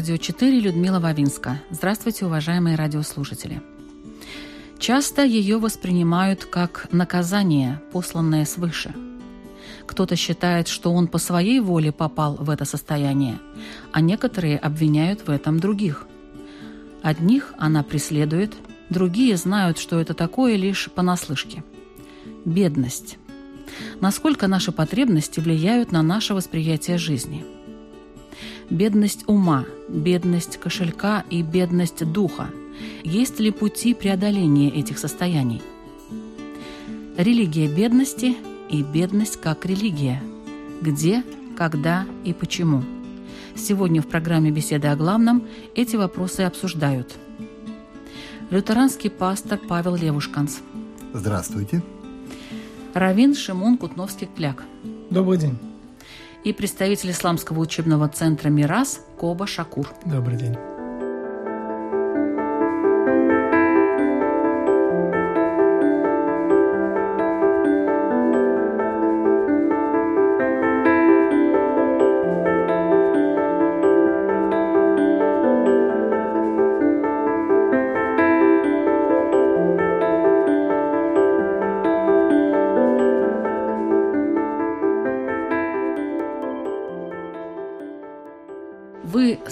Радио 4 Людмила Вавинска. Здравствуйте, уважаемые радиослушатели. Часто ее воспринимают как наказание, посланное свыше. Кто-то считает, что он по своей воле попал в это состояние, а некоторые обвиняют в этом других. Одних она преследует, другие знают, что это такое лишь понаслышке. Бедность. Насколько наши потребности влияют на наше восприятие жизни – бедность ума, бедность кошелька и бедность духа. Есть ли пути преодоления этих состояний? Религия бедности и бедность как религия. Где, когда и почему? Сегодня в программе «Беседы о главном» эти вопросы обсуждают. Лютеранский пастор Павел Левушканс. Здравствуйте. Равин Шимон Кутновский-Кляк. Добрый день и представитель Исламского учебного центра «Мирас» Коба Шакур. Добрый день.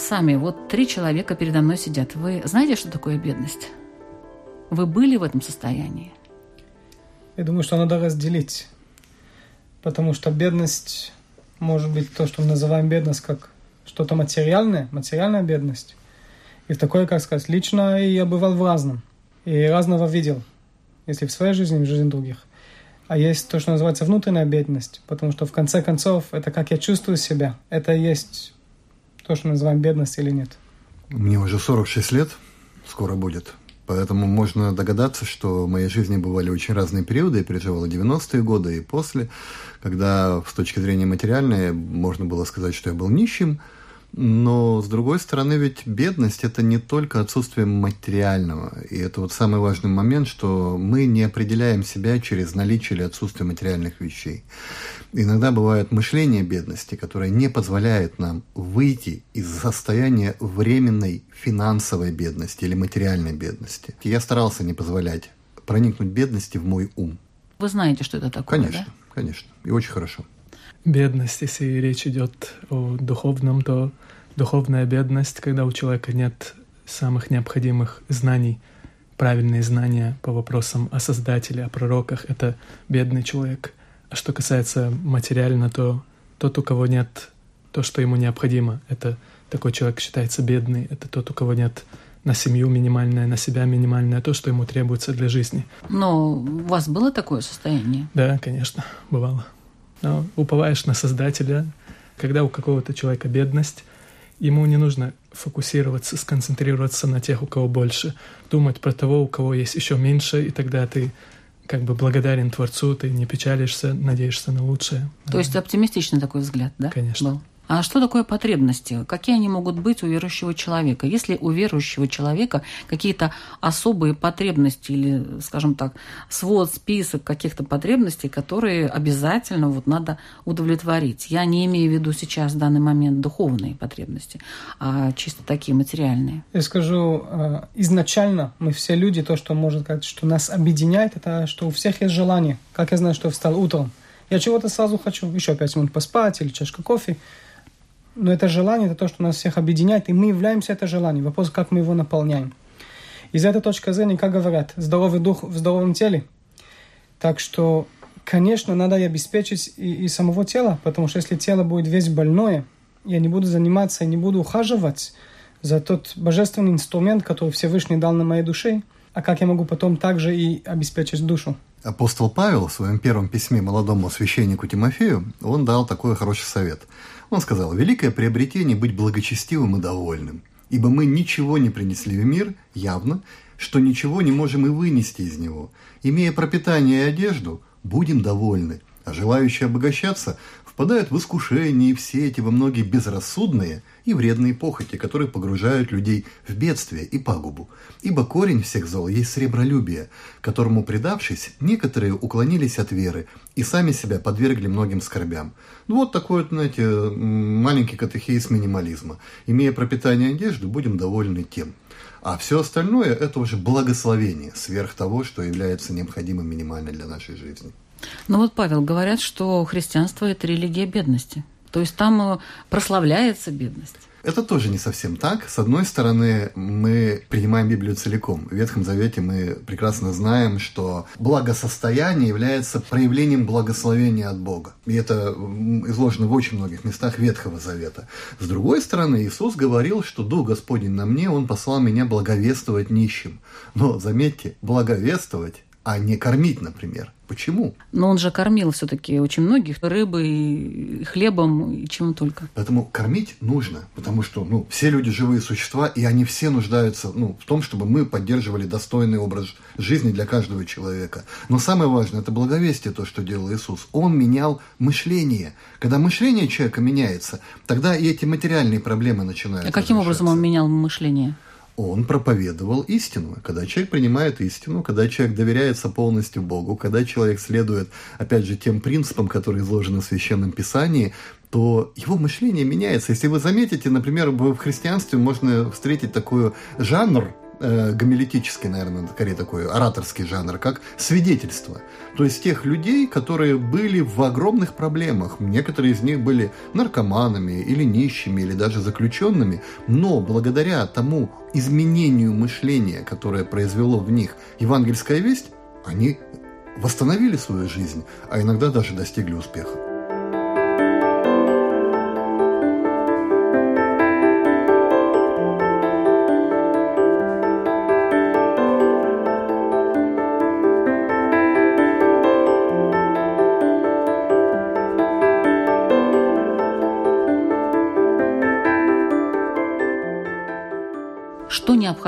Сами, вот три человека передо мной сидят. Вы знаете, что такое бедность? Вы были в этом состоянии? Я думаю, что надо разделить. Потому что бедность может быть то, что мы называем бедность, как что-то материальное, материальная бедность. И такое, как сказать, лично я бывал в разном. И разного видел. Если в своей жизни, в жизни других. А есть то, что называется внутренняя бедность. Потому что в конце концов, это как я чувствую себя. Это есть то, что мы называем бедность или нет? Мне уже 46 лет, скоро будет. Поэтому можно догадаться, что в моей жизни бывали очень разные периоды. Я переживал 90-е годы и после, когда с точки зрения материальной можно было сказать, что я был нищим – но, с другой стороны, ведь бедность – это не только отсутствие материального. И это вот самый важный момент, что мы не определяем себя через наличие или отсутствие материальных вещей. Иногда бывает мышление бедности, которое не позволяет нам выйти из состояния временной финансовой бедности или материальной бедности. Я старался не позволять проникнуть бедности в мой ум. Вы знаете, что это такое, Конечно, да? конечно. И очень хорошо бедность, если речь идет о духовном, то духовная бедность, когда у человека нет самых необходимых знаний, правильные знания по вопросам о Создателе, о пророках, это бедный человек. А что касается материально, то тот, у кого нет то, что ему необходимо, это такой человек считается бедный, это тот, у кого нет на семью минимальное, на себя минимальное, то, что ему требуется для жизни. Но у вас было такое состояние? Да, конечно, бывало но уповаешь на Создателя. Когда у какого-то человека бедность, ему не нужно фокусироваться, сконцентрироваться на тех, у кого больше, думать про того, у кого есть еще меньше, и тогда ты как бы благодарен Творцу, ты не печалишься, надеешься на лучшее. То есть оптимистичный такой взгляд, да? Конечно. Был? А что такое потребности? Какие они могут быть у верующего человека? Есть ли у верующего человека какие-то особые потребности или, скажем так, свод, список каких-то потребностей, которые обязательно вот надо удовлетворить? Я не имею в виду сейчас в данный момент духовные потребности, а чисто такие материальные. Я скажу, э, изначально мы все люди, то, что может сказать, что нас объединяет, это что у всех есть желание. Как я знаю, что встал утром, я чего-то сразу хочу, еще пять минут поспать или чашка кофе но это желание, это то, что нас всех объединяет, и мы являемся это желанием. Вопрос, как мы его наполняем. Из этой точки зрения, как говорят, здоровый дух в здоровом теле. Так что, конечно, надо и обеспечить и, и самого тела, потому что если тело будет весь больное, я не буду заниматься, я не буду ухаживать за тот божественный инструмент, который Всевышний дал на моей душе, а как я могу потом также и обеспечить душу. Апостол Павел в своем первом письме молодому священнику Тимофею, он дал такой хороший совет. Он сказал, «Великое приобретение – быть благочестивым и довольным, ибо мы ничего не принесли в мир, явно, что ничего не можем и вынести из него. Имея пропитание и одежду, будем довольны, а желающие обогащаться впадают в искушение все эти во многие безрассудные и вредные похоти, которые погружают людей в бедствие и пагубу. Ибо корень всех зол есть сребролюбие, которому предавшись, некоторые уклонились от веры и сами себя подвергли многим скорбям. Ну вот такой вот, знаете, маленький катехиз минимализма. Имея пропитание одежды, будем довольны тем. А все остальное – это уже благословение, сверх того, что является необходимым минимально для нашей жизни. Ну вот, Павел, говорят, что христианство – это религия бедности. То есть там э, прославляется бедность. Это тоже не совсем так. С одной стороны, мы принимаем Библию целиком. В Ветхом Завете мы прекрасно знаем, что благосостояние является проявлением благословения от Бога. И это изложено в очень многих местах Ветхого Завета. С другой стороны, Иисус говорил, что Дух Господень на мне, Он послал меня благовествовать нищим. Но, заметьте, благовествовать а не кормить, например. Почему? Но он же кормил все-таки очень многих рыбой, хлебом и чем только. Поэтому кормить нужно, потому что ну, все люди живые существа, и они все нуждаются ну, в том, чтобы мы поддерживали достойный образ жизни для каждого человека. Но самое важное – это благовестие, то, что делал Иисус. Он менял мышление. Когда мышление человека меняется, тогда и эти материальные проблемы начинают А каким образом он менял мышление? Он проповедовал истину. Когда человек принимает истину, когда человек доверяется полностью Богу, когда человек следует, опять же, тем принципам, которые изложены в Священном Писании, то его мышление меняется. Если вы заметите, например, в христианстве можно встретить такой жанр, э, гомилетический, наверное, скорее такой ораторский жанр, как свидетельство. То есть тех людей, которые были в огромных проблемах. Некоторые из них были наркоманами или нищими, или даже заключенными, но благодаря тому изменению мышления, которое произвело в них евангельская весть, они восстановили свою жизнь, а иногда даже достигли успеха.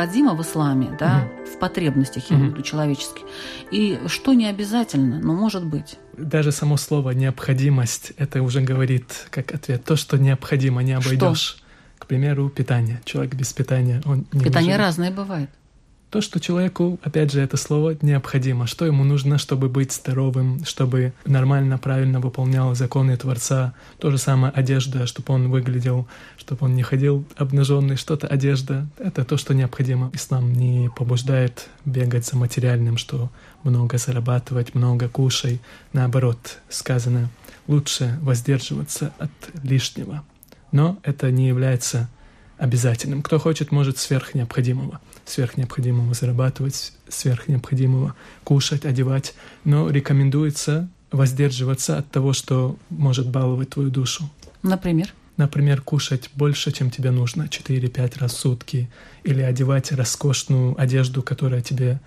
Необходимо в исламе, да, угу. в потребностях, я имею в виду, человеческих, и что не обязательно, но может быть. Даже само слово «необходимость» это уже говорит как ответ. То, что необходимо, не обойдешь. К примеру, питание. Человек без питания, он не Питание может... разное бывает. То, что человеку, опять же, это слово необходимо, что ему нужно, чтобы быть здоровым, чтобы нормально, правильно выполнял законы Творца. То же самое одежда, чтобы он выглядел, чтобы он не ходил обнаженный, что-то одежда. Это то, что необходимо. Ислам не побуждает бегать за материальным, что много зарабатывать, много кушай. Наоборот, сказано, лучше воздерживаться от лишнего. Но это не является обязательным. Кто хочет, может сверх необходимого. Сверх необходимого зарабатывать, сверх необходимого кушать, одевать. Но рекомендуется воздерживаться от того, что может баловать твою душу. Например? Например, кушать больше, чем тебе нужно, 4-5 раз в сутки, или одевать роскошную одежду, которая тебе,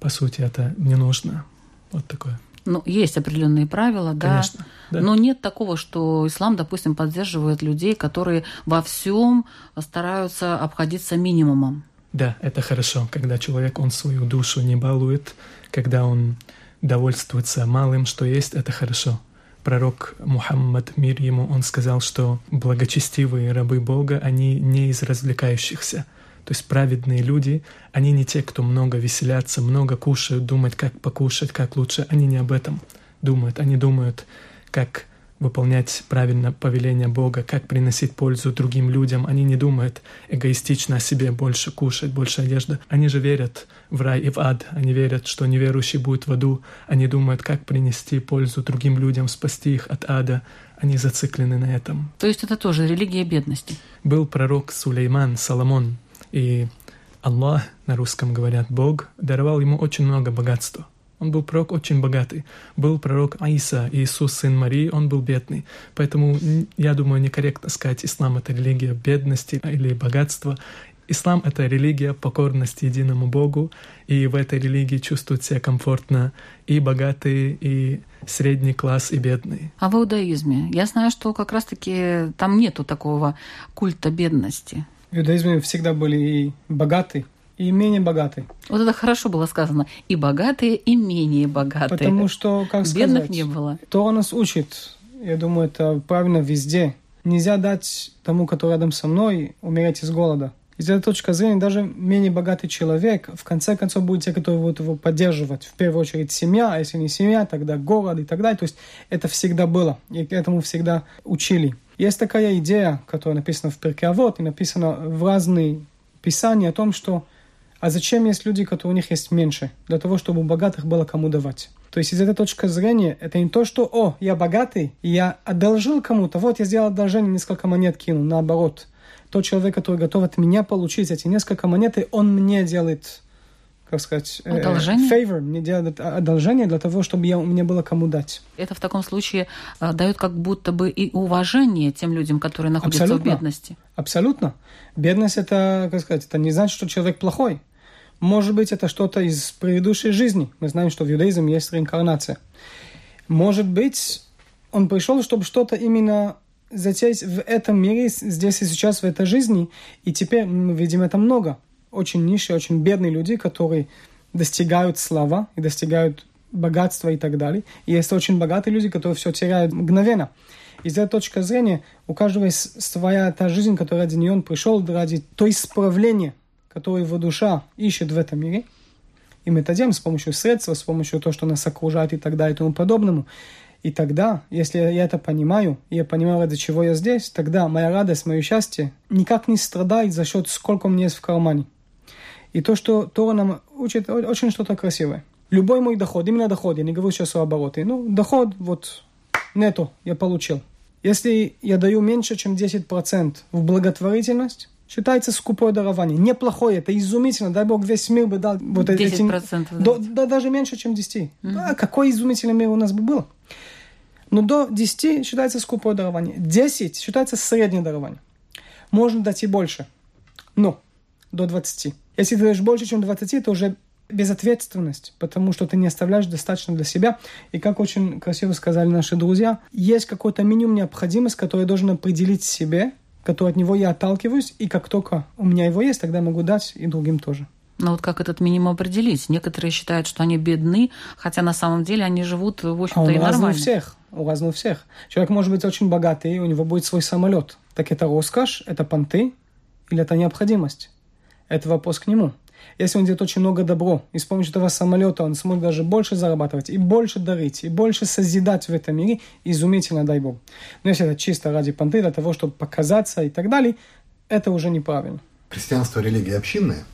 по сути, это не нужно. Вот такое. Ну, есть определенные правила, да. Конечно, да. Но нет такого, что ислам, допустим, поддерживает людей, которые во всем стараются обходиться минимумом. Да, это хорошо, когда человек, он свою душу не балует, когда он довольствуется малым, что есть, это хорошо. Пророк Мухаммад, мир ему, он сказал, что благочестивые рабы Бога, они не из развлекающихся – то есть праведные люди, они не те, кто много веселятся, много кушают, думают, как покушать, как лучше. Они не об этом думают. Они думают, как выполнять правильно повеление Бога, как приносить пользу другим людям. Они не думают эгоистично о себе, больше кушать, больше одежды. Они же верят в рай и в ад. Они верят, что неверующий будет в аду. Они думают, как принести пользу другим людям, спасти их от ада. Они зациклены на этом. То есть это тоже религия бедности? Был пророк Сулейман, И Аллах, на русском говорят Бог, даровал ему очень много богатства. он был пророк очень богатый. Был пророк Аиса, Иисус, сын Марии, он был бедный. Поэтому, я думаю, некорректно сказать, ислам — это религия бедности или богатства. Ислам — это религия покорности единому Богу, и в этой религии чувствуют себя комфортно и богатые, и средний класс, и бедный. А в иудаизме? Я знаю, что как раз-таки там нету такого культа бедности. В иудаизме всегда были и богатые, и менее богатые. Вот это хорошо было сказано. И богатые, и менее богатые. Потому что, как Бедных сказать, не было. То нас учит, я думаю, это правильно везде. Нельзя дать тому, который рядом со мной, умереть из голода. Из этой точки зрения даже менее богатый человек, в конце концов, будет те, которые будут его поддерживать. В первую очередь семья, а если не семья, тогда город и так далее. То есть это всегда было, и к этому всегда учили. Есть такая идея, которая написана в Перке Авод и написана в разные писания о том, что а зачем есть люди, которые у них есть меньше? Для того, чтобы у богатых было кому давать. То есть из этой точки зрения это не то, что «О, я богатый, я одолжил кому-то, вот я сделал одолжение, несколько монет кинул». Наоборот, тот человек, который готов от меня получить эти несколько монет, он мне делает как сказать, э, одолжение? favor, мне делает одолжение для того, чтобы я, мне было кому дать. Это в таком случае э, дает как будто бы и уважение тем людям, которые находятся Абсолютно. в бедности. Абсолютно. Бедность это, как сказать, это не значит, что человек плохой. Может быть, это что-то из предыдущей жизни. Мы знаем, что в иудаизме есть реинкарнация. Может быть, он пришел, чтобы что-то именно затеять в этом мире, здесь и сейчас, в этой жизни. И теперь мы видим это много. Очень низшие, очень бедные люди, которые достигают слава и достигают богатства и так далее. И есть очень богатые люди, которые все теряют мгновенно. Из этой точки зрения у каждого есть своя та жизнь, которая ради нее он пришел, ради то исправления, которое его душа ищет в этом мире. И мы это делаем с помощью средств, с помощью того, что нас окружает и так далее и тому подобному. И тогда, если я это понимаю, и я понимаю, ради чего я здесь, тогда моя радость, мое счастье никак не страдает за счет, сколько у меня есть в кармане. И то, что Тора нам учит, очень что-то красивое. Любой мой доход, именно доход, я не говорю сейчас о обороте, ну, доход, вот, нету я получил. Если я даю меньше, чем 10% в благотворительность, считается скупое дарование. Неплохое, это изумительно. Дай Бог, весь мир бы дал вот 10%, эти... да. Да, даже меньше, чем 10. Mm-hmm. Да, какой изумительный мир у нас бы был. Но до 10 считается скупое дарование. 10 считается среднее дарование. Можно дать и больше. Но до 20. Если ты даешь больше, чем 20, это уже безответственность, потому что ты не оставляешь достаточно для себя. И как очень красиво сказали наши друзья, есть какой-то минимум необходимость, который я должен определить себе, который от него я отталкиваюсь, и как только у меня его есть, тогда я могу дать и другим тоже. Но вот как этот минимум определить? Некоторые считают, что они бедны, хотя на самом деле они живут, в общем-то, а и нормально. у всех. У разных всех. Человек может быть очень богатый, у него будет свой самолет. Так это роскошь, это понты или это необходимость? Это вопрос к нему. Если он делает очень много добро, и с помощью этого самолета он сможет даже больше зарабатывать, и больше дарить, и больше созидать в этом мире, изумительно, дай Бог. Но если это чисто ради понты, для того, чтобы показаться и так далее, это уже неправильно. Христианство – религия общинная.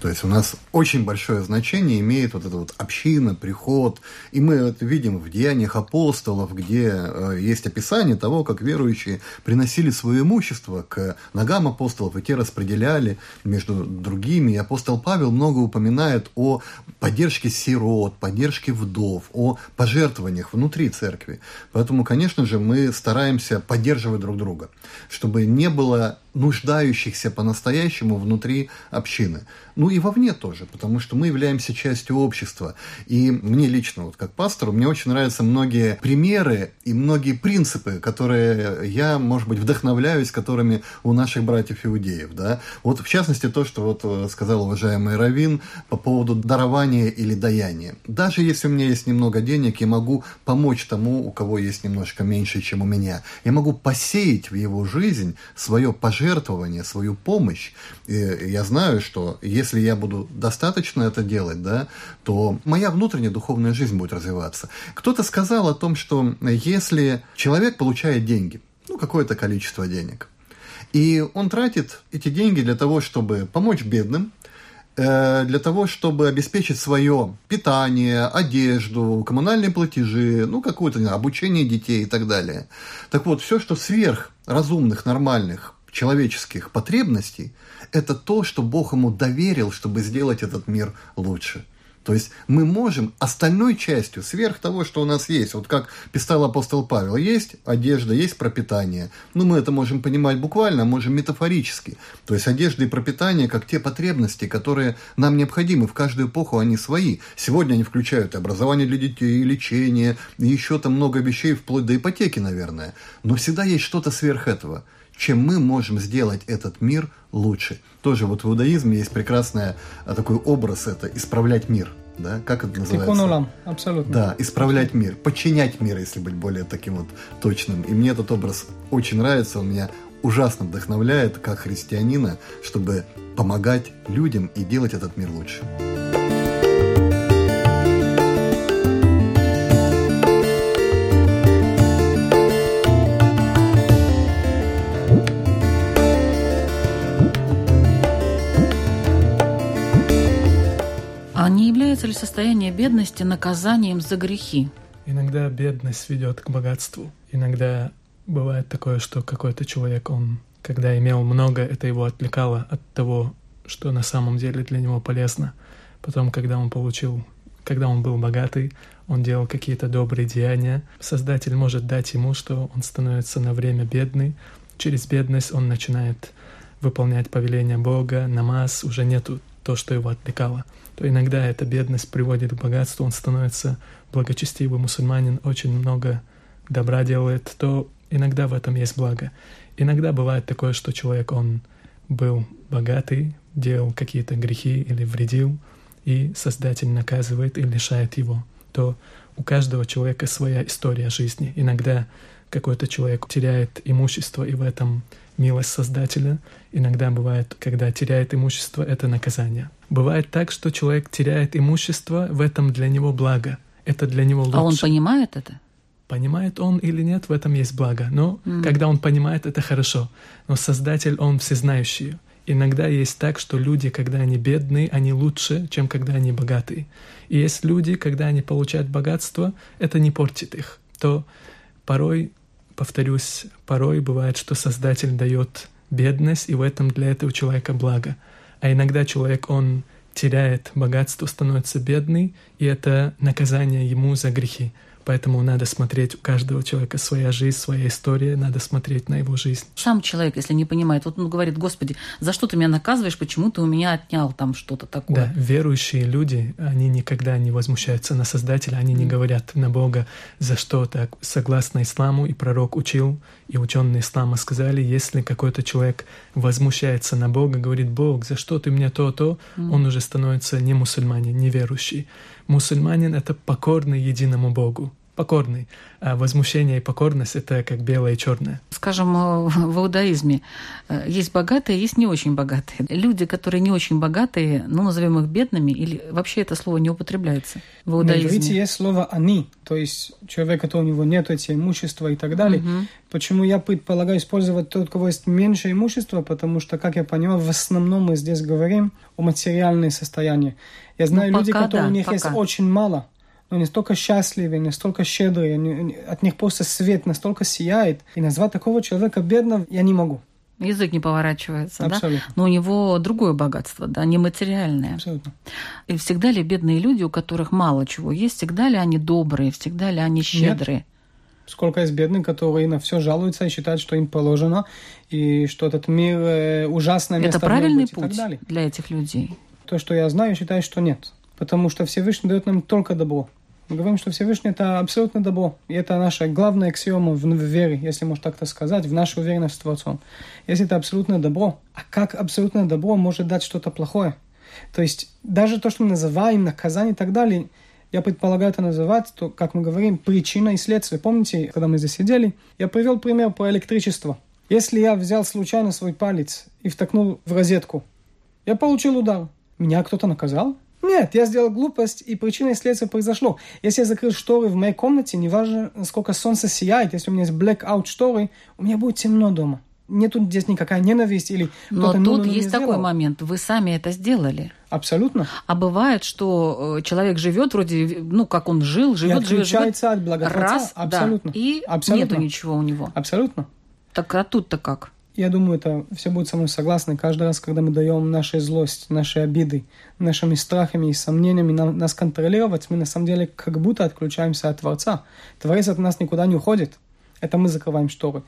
То есть у нас очень большое значение имеет вот эта вот община, приход. И мы это видим в деяниях апостолов, где э, есть описание того, как верующие приносили свое имущество к ногам апостолов, и те распределяли между другими. И апостол Павел много упоминает о поддержке сирот, поддержке вдов, о пожертвованиях внутри церкви. Поэтому, конечно же, мы стараемся поддерживать друг друга, чтобы не было нуждающихся по-настоящему внутри общины. Ну и вовне тоже, потому что мы являемся частью общества. И мне лично, вот как пастору, мне очень нравятся многие примеры и многие принципы, которые я, может быть, вдохновляюсь, которыми у наших братьев иудеев. Да? Вот в частности то, что вот э, сказал уважаемый Равин по поводу дарования или даяния. Даже если у меня есть немного денег, я могу помочь тому, у кого есть немножко меньше, чем у меня. Я могу посеять в его жизнь свое пожертвование, свою помощь. И я знаю, что если я буду достаточно это делать, да, то моя внутренняя духовная жизнь будет развиваться. Кто-то сказал о том, что если человек получает деньги, ну, какое-то количество денег, и он тратит эти деньги для того, чтобы помочь бедным, э, для того, чтобы обеспечить свое питание, одежду, коммунальные платежи, ну, какое-то обучение детей и так далее. Так вот, все, что сверх разумных, нормальных человеческих потребностей, это то, что Бог ему доверил, чтобы сделать этот мир лучше. То есть мы можем остальной частью, сверх того, что у нас есть, вот как писал апостол Павел, есть одежда, есть пропитание. Ну, мы это можем понимать буквально, можем метафорически. То есть одежда и пропитание как те потребности, которые нам необходимы. В каждую эпоху они свои. Сегодня они включают и образование для детей, и лечение, и еще там много вещей, вплоть до ипотеки, наверное. Но всегда есть что-то сверх этого чем мы можем сделать этот мир лучше. Тоже вот в иудаизме есть прекрасный а, такой образ, это исправлять мир. Да? Как это называется? Тикунулам, абсолютно. Да, исправлять мир, подчинять мир, если быть более таким вот точным. И мне этот образ очень нравится, он меня ужасно вдохновляет, как христианина, чтобы помогать людям и делать этот мир лучше. Состояние бедности наказанием за грехи? Иногда бедность ведет к богатству. Иногда бывает такое, что какой-то человек, он, когда имел много, это его отвлекало от того, что на самом деле для него полезно. Потом, когда он получил, когда он был богатый, он делал какие-то добрые деяния. Создатель может дать ему, что он становится на время бедный. Через бедность он начинает выполнять повеления Бога, намаз, уже нету то, что его отвлекало то иногда эта бедность приводит к богатству, он становится благочестивый мусульманин, очень много добра делает, то иногда в этом есть благо. Иногда бывает такое, что человек, он был богатый, делал какие-то грехи или вредил, и Создатель наказывает и лишает его. То у каждого человека своя история жизни. Иногда какой-то человек теряет имущество, и в этом милость Создателя. Иногда бывает, когда теряет имущество, это наказание. Бывает так, что человек теряет имущество, в этом для него благо. Это для него лучше. А он понимает это? Понимает он или нет, в этом есть благо. Но mm. когда он понимает, это хорошо. Но Создатель, он всезнающий. Иногда есть так, что люди, когда они бедные, они лучше, чем когда они богатые. И есть люди, когда они получают богатство, это не портит их. То порой повторюсь, порой бывает, что Создатель дает бедность, и в этом для этого человека благо. А иногда человек, он теряет богатство, становится бедный, и это наказание ему за грехи. Поэтому надо смотреть у каждого человека своя жизнь, своя история, надо смотреть на его жизнь. Сам человек, если не понимает, вот он говорит, Господи, за что ты меня наказываешь, почему ты у меня отнял там что-то такое? Да, верующие люди, они никогда не возмущаются на Создателя, они не говорят на Бога, за что так. Согласно исламу, и пророк учил, и ученые ислама сказали, если какой-то человек возмущается на Бога, говорит, Бог, за что ты мне то-то, mm. он уже становится не мусульманин, не верующий. Мусульманин — это покорный единому Богу покорный. А возмущение и покорность — это как белое и черное. Скажем, э, в иудаизме э, есть богатые, есть не очень богатые. Люди, которые не очень богатые, ну, назовем их бедными, или вообще это слово не употребляется в иудаизме? На иврите есть слово «они», то есть человек, который у него нет эти имущества и так далее. Угу. Почему я предполагаю использовать тот, у кого есть меньше имущества, потому что, как я понимаю, в основном мы здесь говорим о материальном состоянии. Я знаю ну, люди, которые да, у них пока. есть очень мало, но они столько счастливы, настолько щедрые, они, от них просто свет настолько сияет. И назвать такого человека бедным я не могу. Язык не поворачивается, Абсолютно. да? Но у него другое богатство, да, нематериальное. Абсолютно. И всегда ли бедные люди, у которых мало чего есть, всегда ли они добрые, всегда ли они щедрые? Нет. Сколько есть бедных, которые на все жалуются и считают, что им положено, и что этот мир э, ужасное место. Это правильный путь для этих людей? То, что я знаю, считаю, что нет. Потому что Всевышний дает нам только добро. Мы говорим, что Всевышний – это абсолютно добро. И это наша главная аксиома в, вере, если можно так сказать, в нашу уверенность в Творцом. Если это абсолютное добро, а как абсолютное добро может дать что-то плохое? То есть даже то, что мы называем наказание и так далее, я предполагаю это называть, то, как мы говорим, причина и следствие. Помните, когда мы здесь сидели, я привел пример про электричество. Если я взял случайно свой палец и втокнул в розетку, я получил удар. Меня кто-то наказал? Нет, я сделал глупость, и причина и следствие произошло. Если я закрыл шторы в моей комнате, неважно, сколько солнце сияет, если у меня есть blackout шторы, у меня будет темно дома. Нету здесь никакая ненависть или Но тут есть такой момент, вы сами это сделали. Абсолютно. А бывает, что э, человек живет вроде, ну, как он жил, живет, живет, живет. от благотворца. Раз, Абсолютно. Да, и Абсолютно. нету ничего у него. Абсолютно. Так а тут-то как? Я думаю, это все будут со мной согласны, каждый раз, когда мы даем нашей злость, наши обиды, нашими страхами и сомнениями на, нас контролировать, мы на самом деле как будто отключаемся от Творца. Творец от нас никуда не уходит. Это мы закрываем шторы.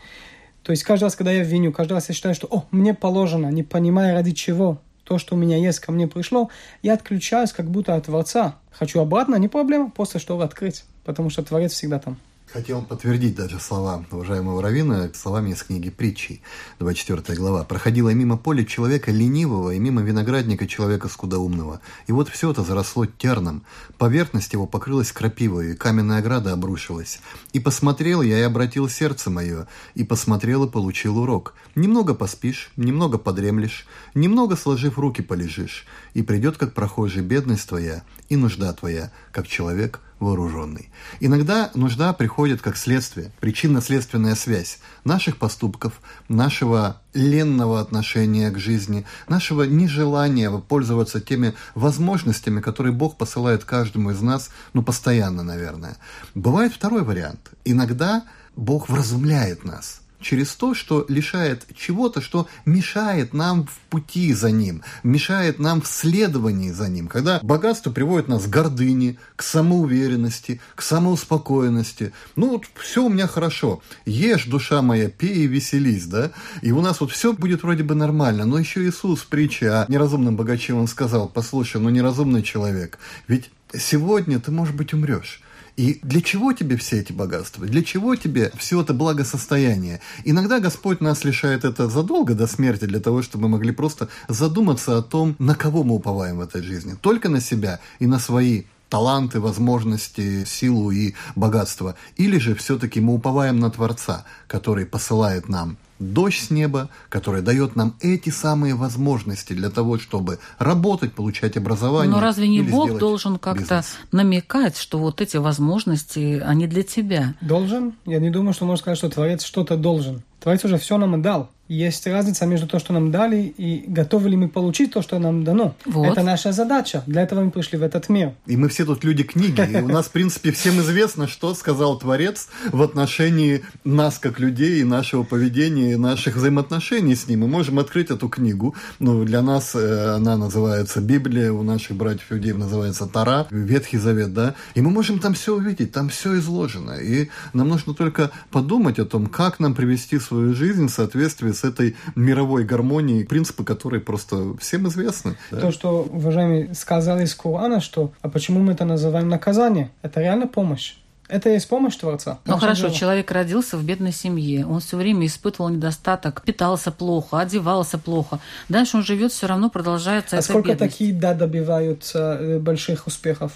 То есть каждый раз, когда я виню, каждый раз я считаю, что «О, мне положено», не понимая ради чего, то, что у меня есть, ко мне пришло, я отключаюсь как будто от Творца. Хочу обратно, не проблема, просто шторы открыть, потому что Творец всегда там. Хотел подтвердить даже слова уважаемого Равина словами из книги «Притчи», 24 глава. «Проходила мимо поля человека ленивого и мимо виноградника человека скудоумного. И вот все это заросло терном. Поверхность его покрылась крапивой, и каменная ограда обрушилась. И посмотрел я, и обратил сердце мое, и посмотрел, и получил урок. Немного поспишь, немного подремлешь, немного сложив руки полежишь, и придет, как прохожий, бедность твоя и нужда твоя, как человек – вооруженный. Иногда нужда приходит как следствие, причинно-следственная связь наших поступков, нашего ленного отношения к жизни, нашего нежелания пользоваться теми возможностями, которые Бог посылает каждому из нас, ну, постоянно, наверное. Бывает второй вариант. Иногда Бог вразумляет нас – через то, что лишает чего-то, что мешает нам в пути за ним, мешает нам в следовании за ним. Когда богатство приводит нас к гордыне, к самоуверенности, к самоуспокоенности. Ну вот все у меня хорошо. Ешь, душа моя, пей и веселись, да? И у нас вот все будет вроде бы нормально. Но еще Иисус в притче о неразумном богаче, он сказал, послушай, ну неразумный человек, ведь сегодня ты, может быть, умрешь. И для чего тебе все эти богатства? Для чего тебе все это благосостояние? Иногда Господь нас лишает это задолго до смерти, для того, чтобы мы могли просто задуматься о том, на кого мы уповаем в этой жизни. Только на себя и на свои таланты, возможности, силу и богатство. Или же все-таки мы уповаем на Творца, который посылает нам дождь с неба, который дает нам эти самые возможности для того, чтобы работать, получать образование. Но разве не Бог должен как-то намекать, что вот эти возможности, они для тебя? Должен. Я не думаю, что можно сказать, что Творец что-то должен. Творец уже все нам отдал. Есть разница между то, что нам дали, и готовы ли мы получить то, что нам дано. Вот. Это наша задача. Для этого мы пришли в этот мир. И мы все тут люди книги. И у нас, в принципе, всем известно, что сказал Творец в отношении нас, как людей, и нашего поведения, и наших взаимоотношений с ним. Мы можем открыть эту книгу. Ну, для нас э, она называется Библия, у наших братьев иудеев называется Тара, Ветхий Завет, да. И мы можем там все увидеть, там все изложено. И нам нужно только подумать о том, как нам привести свою жизнь в соответствии с этой мировой гармонией, принципы которой просто всем известны. Да? То, что, уважаемый, сказали из Корана, что а почему мы это называем наказание? Это реально помощь. Это есть помощь Творца. Ну хорошо, дело. человек родился в бедной семье, он все время испытывал недостаток, питался плохо, одевался плохо. Дальше он живет, все равно продолжается а эта сколько бедность. такие, да, добиваются э, больших успехов?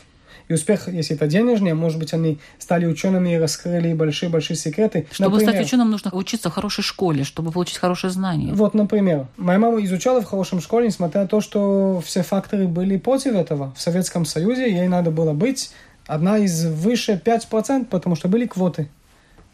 И успех, если это денежный, может быть, они стали учеными и раскрыли большие-большие секреты. Чтобы например, стать ученым, нужно учиться в хорошей школе, чтобы получить хорошее знание. Вот, например, моя мама изучала в хорошем школе, несмотря на то, что все факторы были против этого. В Советском Союзе ей надо было быть одна из выше 5%, потому что были квоты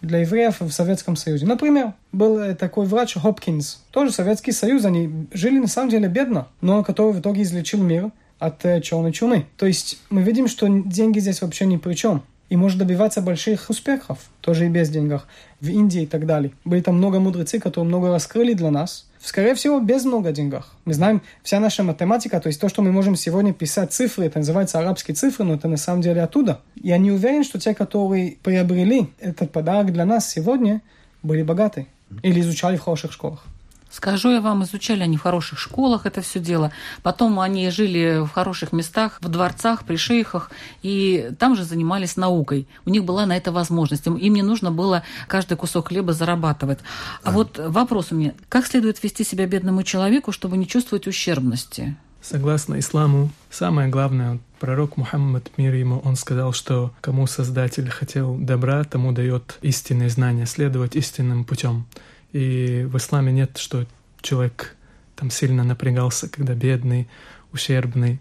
для евреев в Советском Союзе. Например, был такой врач Хопкинс, тоже Советский Союз, они жили на самом деле бедно, но который в итоге излечил мир от э, черной чумы. То есть мы видим, что деньги здесь вообще ни при чем. И может добиваться больших успехов, тоже и без денег, в Индии и так далее. Были там много мудрецы, которые много раскрыли для нас. Скорее всего, без много денег. Мы знаем, вся наша математика, то есть то, что мы можем сегодня писать цифры, это называется арабские цифры, но это на самом деле оттуда. Я не уверен, что те, которые приобрели этот подарок для нас сегодня, были богаты или изучали в хороших школах. Скажу я вам, изучали они в хороших школах это все дело. Потом они жили в хороших местах, в дворцах, при шейхах, и там же занимались наукой. У них была на это возможность. Им не нужно было каждый кусок хлеба зарабатывать. А, а вот вопрос у меня. Как следует вести себя бедному человеку, чтобы не чувствовать ущербности? Согласно исламу, самое главное, пророк Мухаммад, мир ему, он сказал, что кому Создатель хотел добра, тому дает истинные знания, следовать истинным путем. И в исламе нет, что человек там сильно напрягался, когда бедный, ущербный.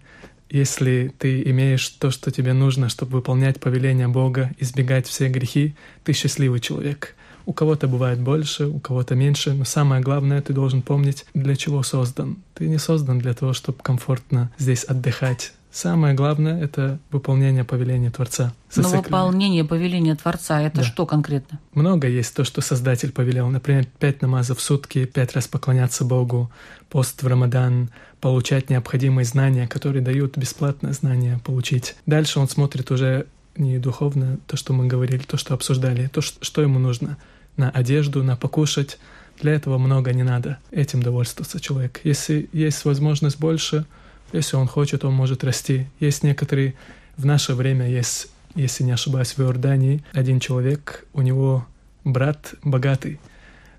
Если ты имеешь то, что тебе нужно, чтобы выполнять повеления Бога, избегать все грехи, ты счастливый человек. У кого-то бывает больше, у кого-то меньше, но самое главное, ты должен помнить, для чего создан. Ты не создан для того, чтобы комфортно здесь отдыхать, Самое главное — это выполнение повеления Творца. Но выполнение повеления Творца — это да. что конкретно? Много есть то, что Создатель повелел. Например, пять намазов в сутки, пять раз поклоняться Богу, пост в Рамадан, получать необходимые знания, которые дают бесплатное знание получить. Дальше он смотрит уже не духовно, то, что мы говорили, то, что обсуждали, то, что ему нужно на одежду, на покушать. Для этого много не надо. Этим довольствоваться человек. Если есть возможность больше, если он хочет, он может расти. Есть некоторые... В наше время есть, если не ошибаюсь, в Иордании один человек, у него брат богатый,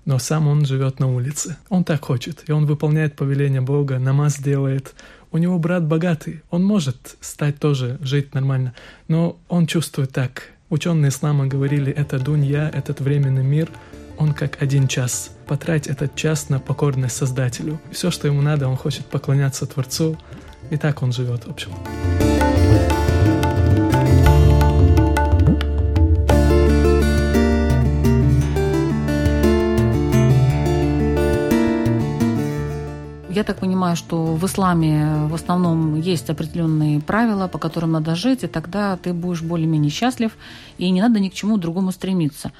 но сам он живет на улице. Он так хочет, и он выполняет повеление Бога, намаз делает. У него брат богатый, он может стать тоже, жить нормально, но он чувствует так. Ученые ислама говорили, это дунья, этот временный мир, он как один час. Потратить этот час на покорность Создателю. Все, что ему надо, он хочет поклоняться Творцу, и так он живет, в общем. Я так понимаю, что в исламе в основном есть определенные правила, по которым надо жить, и тогда ты будешь более-менее счастлив, и не надо ни к чему другому стремиться.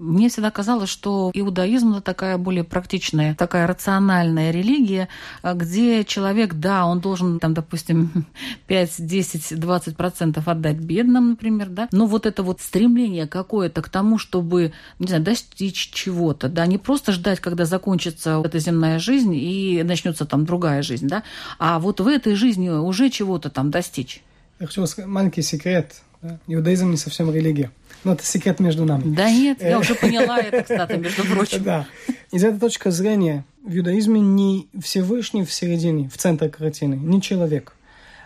Мне всегда казалось, что иудаизм это такая более практичная, такая рациональная религия, где человек, да, он должен, там, допустим, 5, 10, 20 процентов отдать бедным, например, да, но вот это вот стремление какое-то к тому, чтобы, не знаю, достичь чего-то, да, не просто ждать, когда закончится эта земная жизнь и начнется там другая жизнь, да, а вот в этой жизни уже чего-то там достичь. Я хочу сказать маленький секрет. Да? Иудаизм не совсем религия. Но это секрет между нами. Да нет, я уже поняла это, кстати, между прочим. Да. Из этой точки зрения в иудаизме не Всевышний в середине, в центре картины, не человек,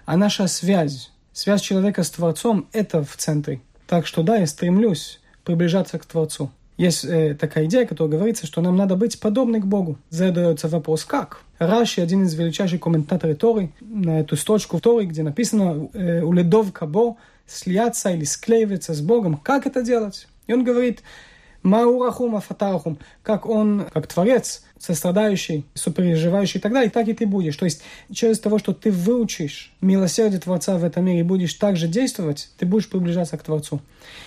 а наша связь, связь человека с Творцом – это в центре. Так что да, я стремлюсь приближаться к Творцу. Есть э, такая идея, которая говорится, что нам надо быть подобны к Богу. Задается вопрос, как? Раши, один из величайших комментаторов Торы, на эту строчку в Торе, где написано э, «У ледов кабо» слияться или склеиваться с Богом. Как это делать? И он говорит, Маурахум Афатарахум, как он, как Творец, сострадающий, супереживающий и так далее, так и ты будешь. То есть через того, что ты выучишь милосердие Творца в этом мире и будешь так же действовать, ты будешь приближаться к Творцу.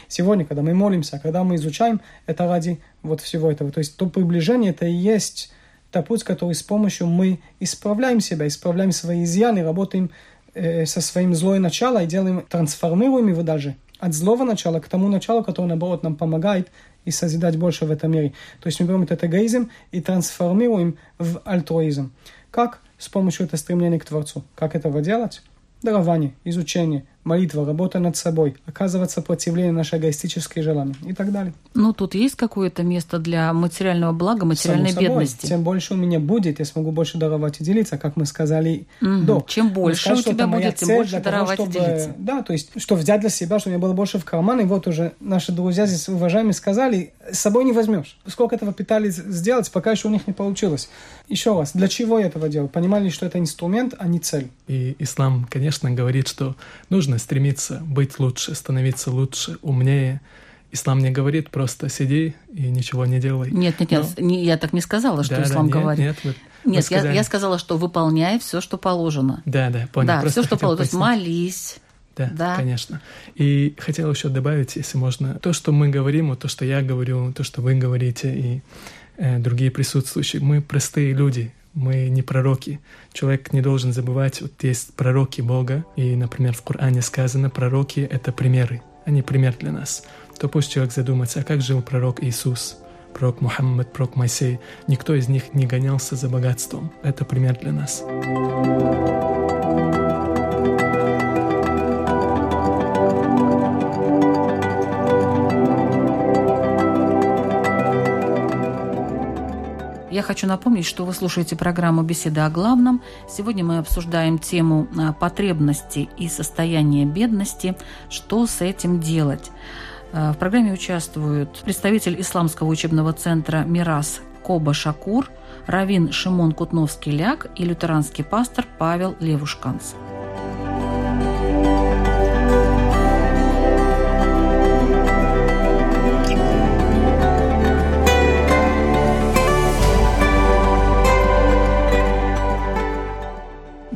Сегодня, когда мы молимся, когда мы изучаем, это ради вот всего этого. То есть то приближение, это и есть та путь, который с помощью мы исправляем себя, исправляем свои изъяны, работаем э, со своим злое начало и делаем, трансформируем его даже от злого начала к тому началу, которое, наоборот, нам помогает и созидать больше в этом мире. То есть мы берем этот эгоизм и трансформируем в альтруизм. Как? С помощью этого стремления к Творцу. Как этого делать? Дарование, изучение, молитва, работа над собой, оказывать сопротивление нашей эгоистической желания и так далее. Ну, тут есть какое-то место для материального блага, материальной Само бедности? Тем больше у меня будет, я смогу больше даровать и делиться, как мы сказали угу. до. Чем больше сказать, у тебя будет, тем больше даровать того, чтобы, и делиться. Да, то есть, что взять для себя, чтобы у меня было больше в карман, и вот уже наши друзья здесь уважаемые сказали, с собой не возьмешь. Сколько этого пытались сделать, пока еще у них не получилось. Еще раз, для чего я этого делаю? Понимали, что это инструмент, а не цель. И ислам, конечно, говорит, что нужно стремиться быть лучше, становиться лучше, умнее. Ислам не говорит просто сиди и ничего не делай. Нет, нет, нет, Но... я так не сказала, что да, ислам да, говорит. Нет, вы, нет вы я, я сказала, что выполняй все, что положено. Да, да, понял. Да, просто все, что положено. То есть молись. Да, Да. конечно. И хотел еще добавить, если можно, то, что мы говорим, вот то, что я говорю, то, что вы говорите, и э, другие присутствующие, мы простые люди, мы не пророки. Человек не должен забывать, вот есть пророки Бога, и, например, в Коране сказано, пророки — это примеры, они пример для нас. То пусть человек задумается, а как жил пророк Иисус, пророк Мухаммад, пророк Моисей. Никто из них не гонялся за богатством. Это пример для нас. Я хочу напомнить, что вы слушаете программу «Беседа о главном». Сегодня мы обсуждаем тему а, потребности и состояния бедности. Что с этим делать? А, В программе участвуют представитель Исламского учебного центра «Мирас» Коба Шакур, Равин Шимон Кутновский-Ляк и лютеранский пастор Павел Левушканц.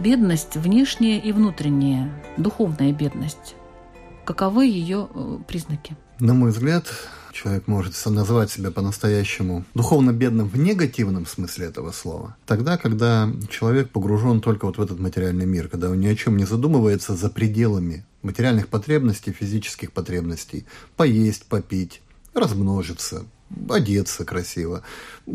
Бедность внешняя и внутренняя, духовная бедность. Каковы ее э, признаки? На мой взгляд, человек может назвать себя по-настоящему духовно бедным в негативном смысле этого слова, тогда, когда человек погружен только вот в этот материальный мир, когда он ни о чем не задумывается за пределами материальных потребностей, физических потребностей, поесть, попить, размножиться, одеться красиво,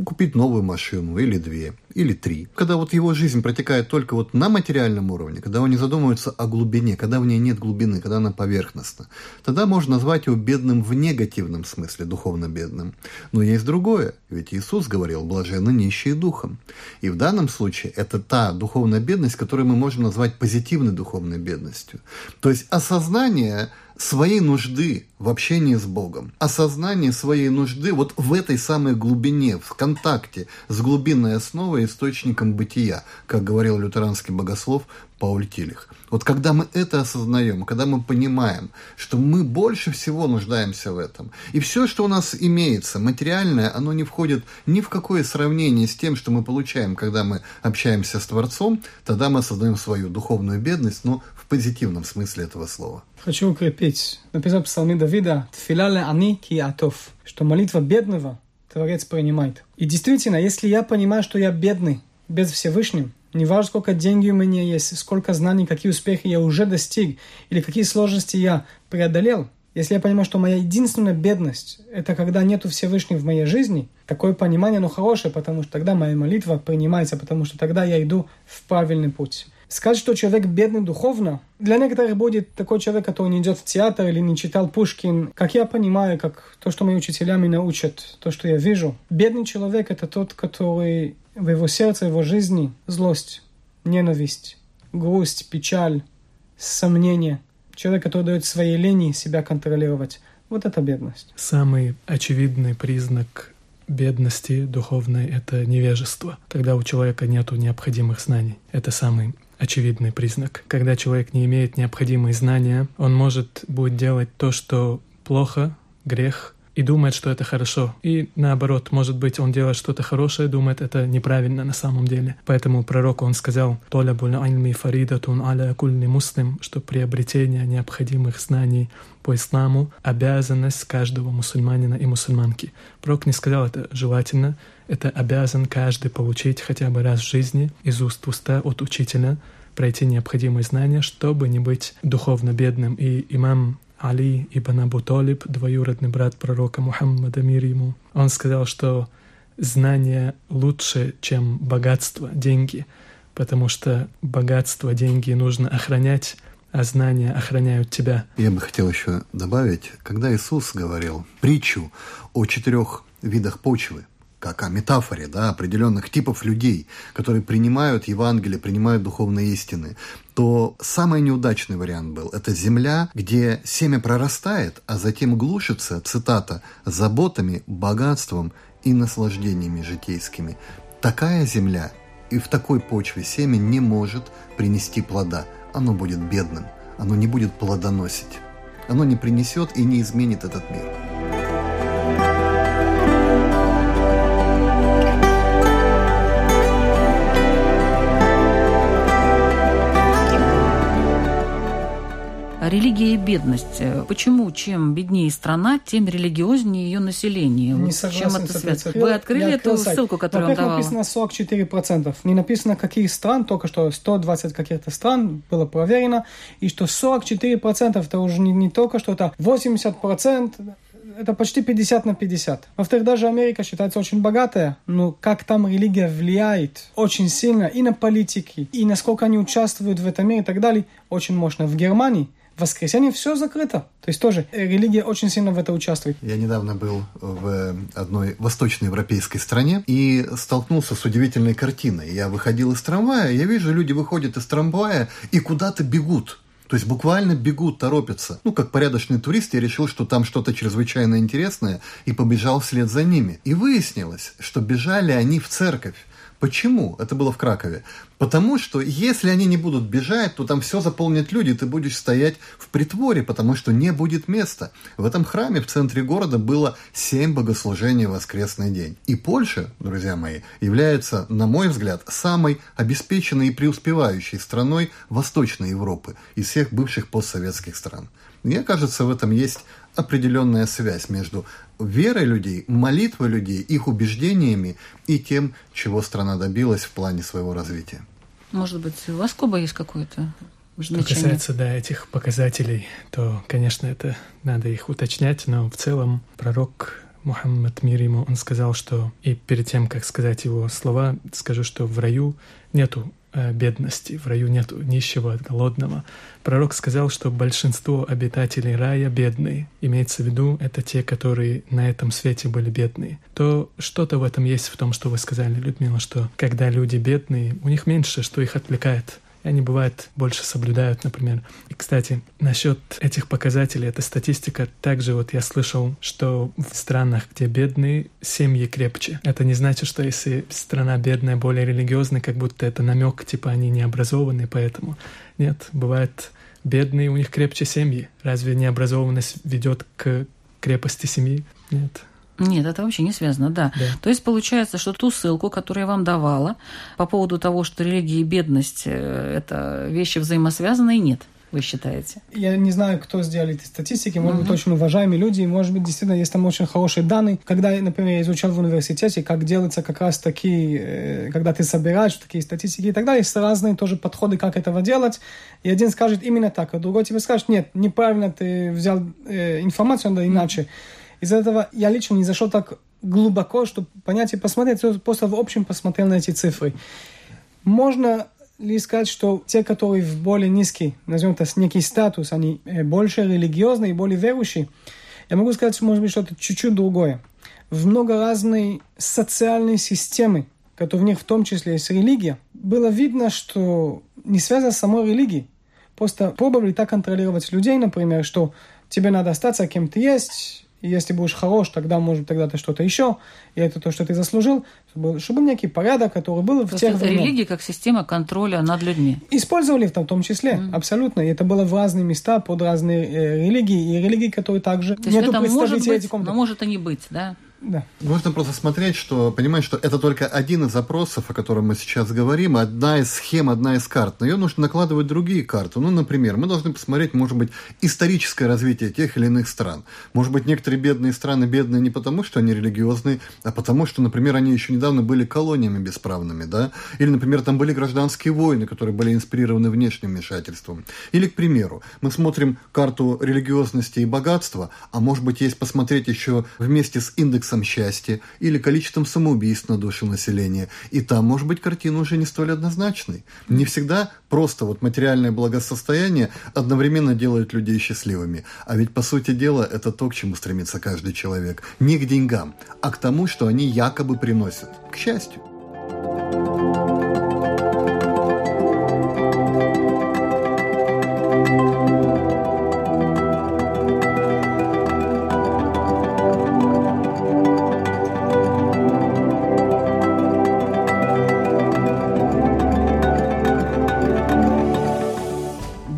купить новую машину или две, или три. Когда вот его жизнь протекает только вот на материальном уровне, когда он не задумывается о глубине, когда в ней нет глубины, когда она поверхностна, тогда можно назвать его бедным в негативном смысле, духовно бедным. Но есть другое, ведь Иисус говорил, блаженны нищие духом. И в данном случае это та духовная бедность, которую мы можем назвать позитивной духовной бедностью. То есть осознание своей нужды в общении с Богом, осознание своей нужды вот в этой самой глубине, в контакте с глубинной основой, источником бытия, как говорил лютеранский богослов Пауль Тилих. Вот когда мы это осознаем, когда мы понимаем, что мы больше всего нуждаемся в этом, и все, что у нас имеется, материальное, оно не входит ни в какое сравнение с тем, что мы получаем, когда мы общаемся с Творцом, тогда мы осознаем свою духовную бедность, но позитивном смысле этого слова. Хочу укрепить. Написано в Псалме Давида «Тфиля ани ки атов», что молитва бедного Творец принимает. И действительно, если я понимаю, что я бедный, без Всевышнего, неважно, сколько денег у меня есть, сколько знаний, какие успехи я уже достиг, или какие сложности я преодолел, если я понимаю, что моя единственная бедность – это когда нету Всевышнего в моей жизни, такое понимание, оно хорошее, потому что тогда моя молитва принимается, потому что тогда я иду в правильный путь. Сказать, что человек бедный духовно, для некоторых будет такой человек, который не идет в театр или не читал Пушкин. Как я понимаю, как то, что мои учителя меня учат, то, что я вижу. Бедный человек – это тот, который в его сердце, в его жизни злость, ненависть, грусть, печаль, сомнение. Человек, который дает своей лени себя контролировать. Вот это бедность. Самый очевидный признак бедности духовной — это невежество, когда у человека нет необходимых знаний. Это самый очевидный признак. Когда человек не имеет необходимые знания, он может будет делать то, что плохо, грех, и думает, что это хорошо. И наоборот, может быть, он делает что-то хорошее, думает, это неправильно на самом деле. Поэтому пророку он сказал, «Толя альми фаридатун аля кульни муслим», что приобретение необходимых знаний по исламу — обязанность каждого мусульманина и мусульманки. Пророк не сказал это желательно, это обязан каждый получить хотя бы раз в жизни из уст в уста от учителя, пройти необходимые знания, чтобы не быть духовно бедным. И имам Али ибн Абу Талиб, двоюродный брат пророка Мухаммада, мир ему, он сказал, что знание лучше, чем богатство, деньги, потому что богатство, деньги нужно охранять, а знания охраняют тебя. Я бы хотел еще добавить, когда Иисус говорил притчу о четырех видах почвы, как о метафоре да, определенных типов людей, которые принимают Евангелие, принимают духовные истины, то самый неудачный вариант был – это земля, где семя прорастает, а затем глушится, цитата, заботами, богатством и наслаждениями житейскими. Такая земля и в такой почве семя не может принести плода. Оно будет бедным, оно не будет плодоносить. Оно не принесет и не изменит этот мир. Религия и бедность. Почему чем беднее страна, тем религиознее ее население? Не согласен чем это связано? Вы открыли эту ссылку, которую он давал? написано 44%. Не написано, каких стран, только что 120 каких-то стран было проверено, и что 44% это уже не, не только что это 80%, это почти 50 на 50. Во-вторых, даже Америка считается очень богатая, но как там религия влияет очень сильно и на политики, и насколько они участвуют в этом мире и так далее, очень мощно. В Германии в воскресенье все закрыто. То есть тоже религия очень сильно в это участвует. Я недавно был в одной восточноевропейской стране и столкнулся с удивительной картиной. Я выходил из трамвая, я вижу, люди выходят из трамвая и куда-то бегут. То есть буквально бегут, торопятся. Ну, как порядочный турист, я решил, что там что-то чрезвычайно интересное, и побежал вслед за ними. И выяснилось, что бежали они в церковь Почему? Это было в Кракове. Потому что если они не будут бежать, то там все заполнят люди, ты будешь стоять в притворе, потому что не будет места. В этом храме в центре города было семь богослужений в воскресный день. И Польша, друзья мои, является, на мой взгляд, самой обеспеченной и преуспевающей страной Восточной Европы из всех бывших постсоветских стран. Мне кажется, в этом есть определенная связь между верой людей, молитвой людей, их убеждениями и тем, чего страна добилась в плане своего развития. Может быть, у вас Коба есть какое-то что касается да, этих показателей, то, конечно, это надо их уточнять, но в целом пророк Мухаммад мир ему, он сказал, что и перед тем, как сказать его слова, скажу, что в раю нету бедности, в раю нет нищего, голодного. Пророк сказал, что большинство обитателей рая бедные. Имеется в виду, это те, которые на этом свете были бедные. То что-то в этом есть в том, что вы сказали, Людмила, что когда люди бедные, у них меньше, что их отвлекает они, бывает, больше соблюдают, например. И, кстати, насчет этих показателей, эта статистика, также вот я слышал, что в странах, где бедные, семьи крепче. Это не значит, что если страна бедная, более религиозная, как будто это намек, типа они не образованы, поэтому нет, бывает бедные, у них крепче семьи. Разве необразованность ведет к крепости семьи? Нет. Нет, это вообще не связано, да. да. То есть получается, что ту ссылку, которую я вам давала по поводу того, что религия и бедность э, – это вещи взаимосвязанные, нет вы считаете? Я не знаю, кто сделал эти статистики, может uh-huh. быть, очень уважаемые люди, может быть, действительно, есть там очень хорошие данные. Когда, например, я изучал в университете, как делаются как раз такие, э, когда ты собираешь такие статистики и так далее, есть разные тоже подходы, как этого делать. И один скажет именно так, а другой тебе скажет, нет, неправильно ты взял э, информацию, надо иначе. Uh-huh. Из-за этого я лично не зашел так глубоко, чтобы понять и посмотреть, просто в общем посмотрел на эти цифры. Можно ли сказать, что те, которые в более низкий, назовем это некий статус, они э, больше религиозные более верующие, я могу сказать, может быть, что-то чуть-чуть другое. В много разной социальной системы, которые в них в том числе есть религия, было видно, что не связано с самой религией. Просто пробовали так контролировать людей, например, что тебе надо остаться кем ты есть, и если будешь хорош, тогда, может, тогда ты что-то еще, и это то, что ты заслужил, чтобы, чтобы некий порядок, который был то в тех временах. религия как система контроля над людьми. Использовали в том, в том числе, mm. абсолютно. И это было в разные места, под разные э, религии, и религии, которые также... То есть это может быть, но может и не быть, да? Да. Можно просто смотреть, что понимать, что это только один из запросов, о котором мы сейчас говорим, одна из схем, одна из карт. Но ее нужно накладывать другие карты. Ну, например, мы должны посмотреть, может быть, историческое развитие тех или иных стран. Может быть, некоторые бедные страны бедные не потому, что они религиозные, а потому, что, например, они еще недавно были колониями бесправными, да? Или, например, там были гражданские войны, которые были инспирированы внешним вмешательством. Или, к примеру, мы смотрим карту религиозности и богатства, а может быть, есть посмотреть еще вместе с индексом индексом счастья или количеством самоубийств на душу населения. И там, может быть, картина уже не столь однозначной. Не всегда просто вот материальное благосостояние одновременно делает людей счастливыми. А ведь, по сути дела, это то, к чему стремится каждый человек. Не к деньгам, а к тому, что они якобы приносят. К счастью.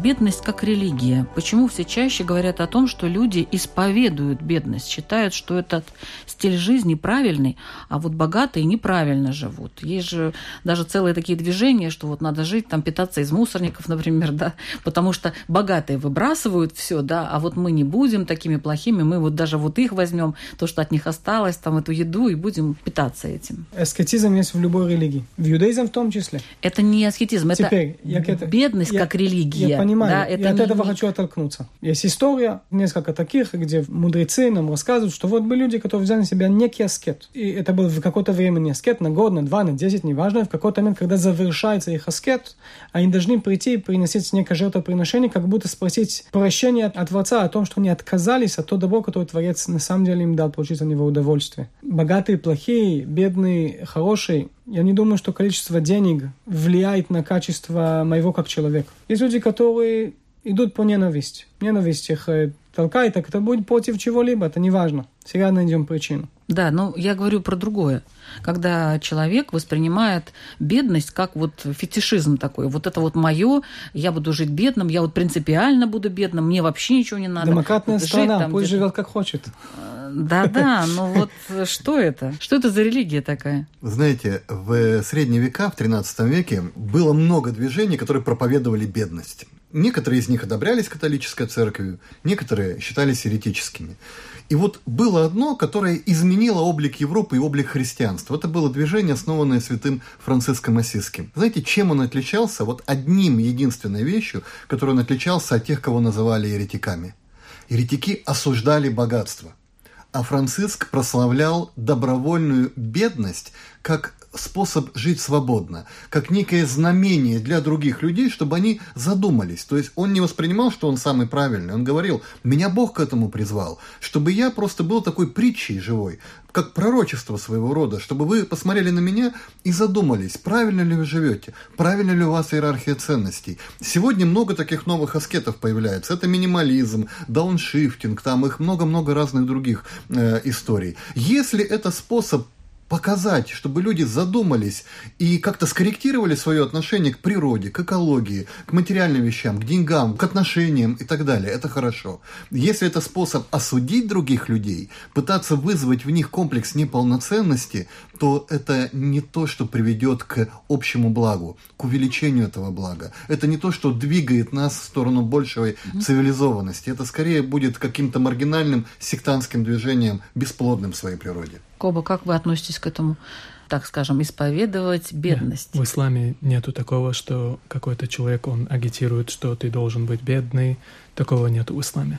Бедность как религия. Почему все чаще говорят о том, что люди исповедуют бедность, считают, что этот стиль жизни правильный, а вот богатые неправильно живут. Есть же даже целые такие движения, что вот надо жить, там питаться из мусорников, например, да, потому что богатые выбрасывают все, да, а вот мы не будем такими плохими, мы вот даже вот их возьмем, то, что от них осталось, там эту еду, и будем питаться этим. Аскетизм есть в любой религии, в иудаизм в том числе. Это не аскетизм, Теперь, это бедность я, как религия. Я понимаю, понимаю. Да, это и от не... этого хочу оттолкнуться. Есть история, несколько таких, где мудрецы нам рассказывают, что вот были люди, которые взяли на себя некий аскет. И это был в какое-то время не аскет, на год, на два, на десять, неважно. В какой-то момент, когда завершается их аскет, они должны прийти и приносить некое жертвоприношение, как будто спросить прощения от Творца о том, что они отказались от того добра, которое Творец на самом деле им дал получить от него удовольствие. Богатые, плохие, бедные, хорошие, я не думаю, что количество денег влияет на качество моего как человека. Есть люди, которые идут по ненависти. Ненависть их э, толкает, так это будет против чего-либо, это не важно. Всегда найдем причину. Да, но я говорю про другое. Когда человек воспринимает бедность как вот фетишизм такой. Вот это вот мое, я буду жить бедным, я вот принципиально буду бедным, мне вообще ничего не надо. Демократная вот страна, там, пусть живет как хочет. Да-да, но вот что это? Что это за религия такая? Вы знаете, в средние века, в 13 веке, было много движений, которые проповедовали бедность. Некоторые из них одобрялись католической церковью, некоторые считались еретическими. И вот было одно, которое изменило облик Европы и облик христианства. Это было движение, основанное святым Франциском Осиским. Знаете, чем он отличался? Вот одним единственной вещью, которой он отличался от тех, кого называли еретиками. Еретики осуждали богатство, а Франциск прославлял добровольную бедность как способ жить свободно, как некое знамение для других людей, чтобы они задумались. То есть он не воспринимал, что он самый правильный. Он говорил, меня Бог к этому призвал, чтобы я просто был такой притчей живой, как пророчество своего рода, чтобы вы посмотрели на меня и задумались, правильно ли вы живете, правильно ли у вас иерархия ценностей. Сегодня много таких новых аскетов появляется. Это минимализм, дауншифтинг, там их много-много разных других э, историй. Если это способ показать, чтобы люди задумались и как-то скорректировали свое отношение к природе, к экологии, к материальным вещам, к деньгам, к отношениям и так далее. Это хорошо. Если это способ осудить других людей, пытаться вызвать в них комплекс неполноценности, то это не то, что приведет к общему благу, к увеличению этого блага. Это не то, что двигает нас в сторону большей цивилизованности. Это скорее будет каким-то маргинальным сектантским движением, бесплодным в своей природе. Коба, как вы относитесь к этому? так скажем, исповедовать бедность. Нет, в исламе нету такого, что какой-то человек, он агитирует, что ты должен быть бедный. Такого нету в исламе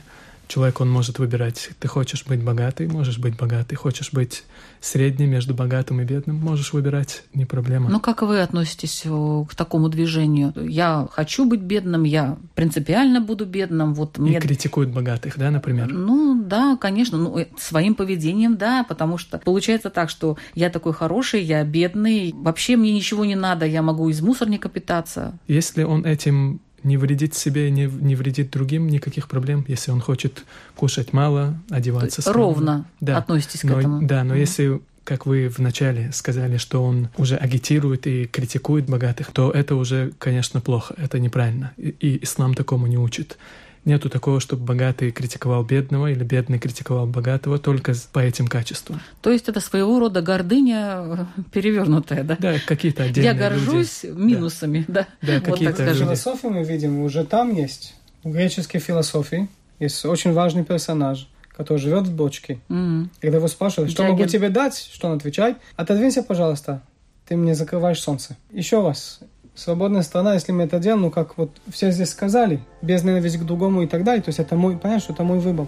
человек, он может выбирать. Ты хочешь быть богатый, можешь быть богатый. Хочешь быть средним между богатым и бедным, можешь выбирать, не проблема. Ну, как вы относитесь э, к такому движению? Я хочу быть бедным, я принципиально буду бедным. Вот мне... И критикуют богатых, да, например? Ну, да, конечно. Ну, э, своим поведением, да, потому что получается так, что я такой хороший, я бедный, вообще мне ничего не надо, я могу из мусорника питаться. Если он этим не вредит себе, не, не вредит другим, никаких проблем, если он хочет кушать мало, одеваться скромно. Ровно да. относитесь но, к этому. Да, но mm если как вы вначале сказали, что он уже агитирует и критикует богатых, то это уже, конечно, плохо, это неправильно. И, и ислам такому не учит. Нету такого, чтобы богатый критиковал бедного или бедный критиковал богатого только по этим качествам. То есть это своего рода гордыня э, перевернутая, да? Да, какие-то отдельные Я горжусь люди. минусами, да. Да, да вот какие-то люди. Философию мы видим, уже там есть. В греческой философии есть очень важный персонаж, который живет в бочке. Mm-hmm. Когда его спрашивают, что Джаген. могу тебе дать, что он отвечает, отодвинься, пожалуйста, ты мне закрываешь солнце. Еще раз, свободная страна, если мы это делаем, ну, как вот все здесь сказали, без ненависти к другому и так далее, то есть это мой, понятно, что это мой выбор.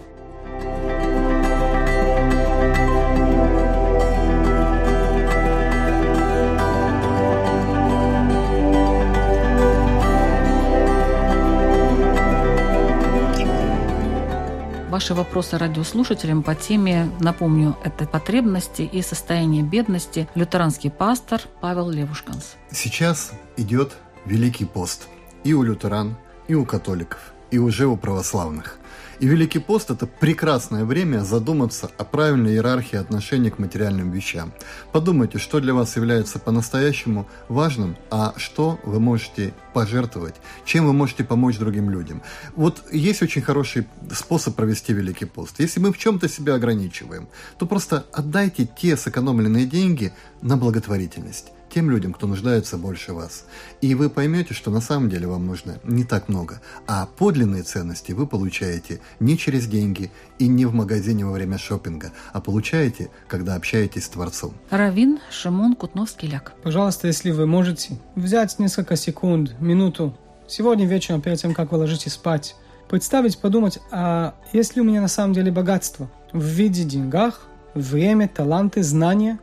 Ваши вопросы радиослушателям по теме, напомню, это потребности и состояние бедности. Лютеранский пастор Павел Левушканс. Сейчас идет Великий пост и у лютеран, и у католиков, и уже у православных. И Великий пост – это прекрасное время задуматься о правильной иерархии отношений к материальным вещам. Подумайте, что для вас является по-настоящему важным, а что вы можете пожертвовать, чем вы можете помочь другим людям. Вот есть очень хороший способ провести Великий пост. Если мы в чем-то себя ограничиваем, то просто отдайте те сэкономленные деньги на благотворительность тем людям, кто нуждается больше вас. И вы поймете, что на самом деле вам нужно не так много, а подлинные ценности вы получаете не через деньги и не в магазине во время шопинга, а получаете, когда общаетесь с Творцом. Равин Шимон Кутновский-Ляк. Пожалуйста, если вы можете взять несколько секунд, минуту, сегодня вечером, перед тем, как вы ложитесь спать, представить, подумать, а есть ли у меня на самом деле богатство в виде деньгах, время, таланты, знания,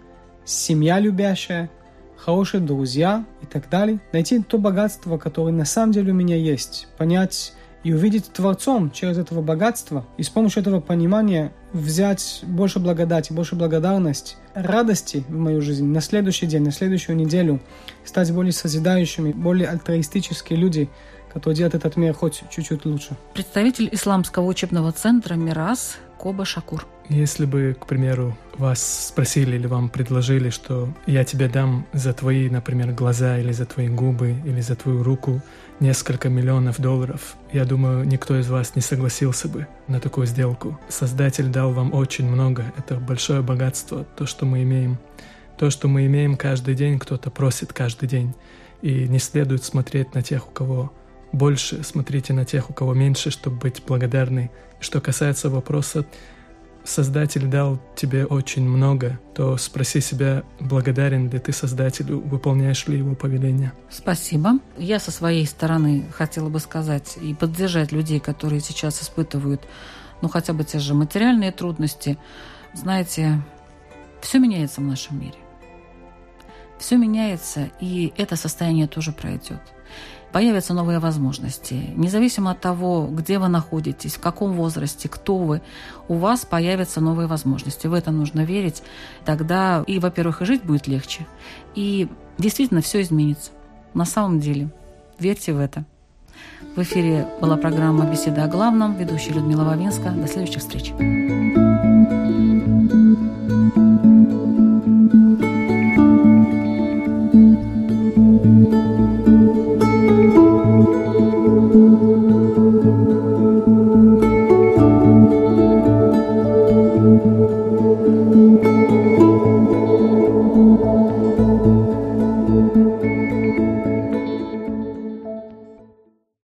семья любящая – хорошие друзья и так далее. Найти то богатство, которое на самом деле у меня есть. Понять и увидеть Творцом через этого богатства. И с помощью этого понимания взять больше благодати, больше благодарности, радости в мою жизнь на следующий день, на следующую неделю. Стать более созидающими, более альтруистические люди, которые делают этот мир хоть чуть-чуть лучше. Представитель Исламского учебного центра «Мирас» Коба Шакур. Если бы, к примеру, вас спросили или вам предложили, что я тебе дам за твои, например, глаза или за твои губы или за твою руку несколько миллионов долларов, я думаю, никто из вас не согласился бы на такую сделку. Создатель дал вам очень много, это большое богатство, то, что мы имеем. То, что мы имеем каждый день, кто-то просит каждый день. И не следует смотреть на тех, у кого больше, смотрите на тех, у кого меньше, чтобы быть благодарны. Что касается вопроса Создатель дал тебе очень много, то спроси себя, благодарен ли ты Создателю, выполняешь ли его повеление. Спасибо. Я со своей стороны хотела бы сказать и поддержать людей, которые сейчас испытывают, ну, хотя бы те же материальные трудности. Знаете, все меняется в нашем мире. Все меняется, и это состояние тоже пройдет появятся новые возможности. Независимо от того, где вы находитесь, в каком возрасте, кто вы, у вас появятся новые возможности. В это нужно верить. Тогда и, во-первых, и жить будет легче. И действительно все изменится. На самом деле. Верьте в это. В эфире была программа «Беседа о главном». Ведущая Людмила Вавинска. До следующих встреч.